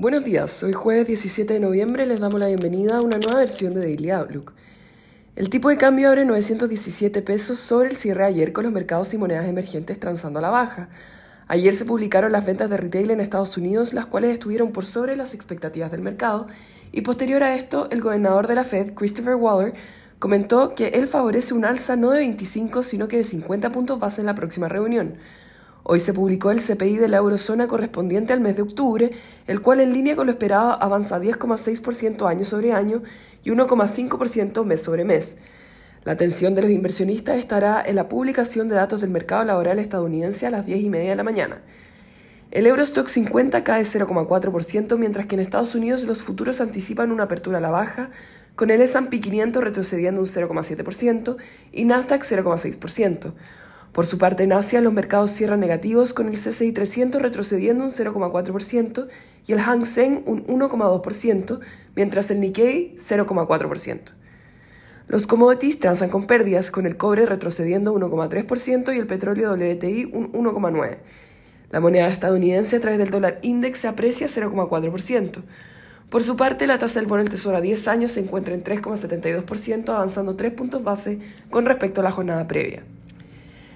Buenos días, hoy jueves 17 de noviembre les damos la bienvenida a una nueva versión de Daily Outlook. El tipo de cambio abre 917 pesos sobre el cierre ayer con los mercados y monedas emergentes transando a la baja. Ayer se publicaron las ventas de retail en Estados Unidos, las cuales estuvieron por sobre las expectativas del mercado, y posterior a esto, el gobernador de la Fed, Christopher Waller, comentó que él favorece un alza no de 25, sino que de 50 puntos base en la próxima reunión. Hoy se publicó el CPI de la eurozona correspondiente al mes de octubre, el cual en línea con lo esperado avanza 10,6% año sobre año y 1,5% mes sobre mes. La atención de los inversionistas estará en la publicación de datos del mercado laboral estadounidense a las 10 y media de la mañana. El Eurostock 50 cae 0,4%, mientras que en Estados Unidos los futuros anticipan una apertura a la baja, con el S&P 500 retrocediendo un 0,7% y Nasdaq 0,6%. Por su parte, en Asia los mercados cierran negativos con el CCI 300 retrocediendo un 0,4% y el Hang Seng un 1,2%, mientras el Nikkei 0,4%. Los commodities transan con pérdidas, con el cobre retrocediendo 1,3% y el petróleo WTI un 1,9%. La moneda estadounidense a través del dólar index se aprecia 0,4%. Por su parte, la tasa del bono del Tesoro a 10 años se encuentra en 3,72%, avanzando 3 puntos base con respecto a la jornada previa.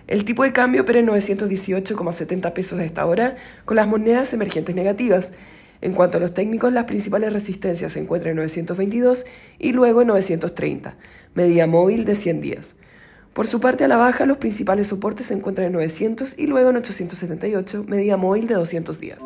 El tipo de cambio opera en 918,70 pesos a esta hora, con las monedas emergentes negativas. En cuanto a los técnicos, las principales resistencias se encuentran en 922 y luego en 930, medida móvil de 100 días. Por su parte, a la baja, los principales soportes se encuentran en 900 y luego en 878, medida móvil de 200 días.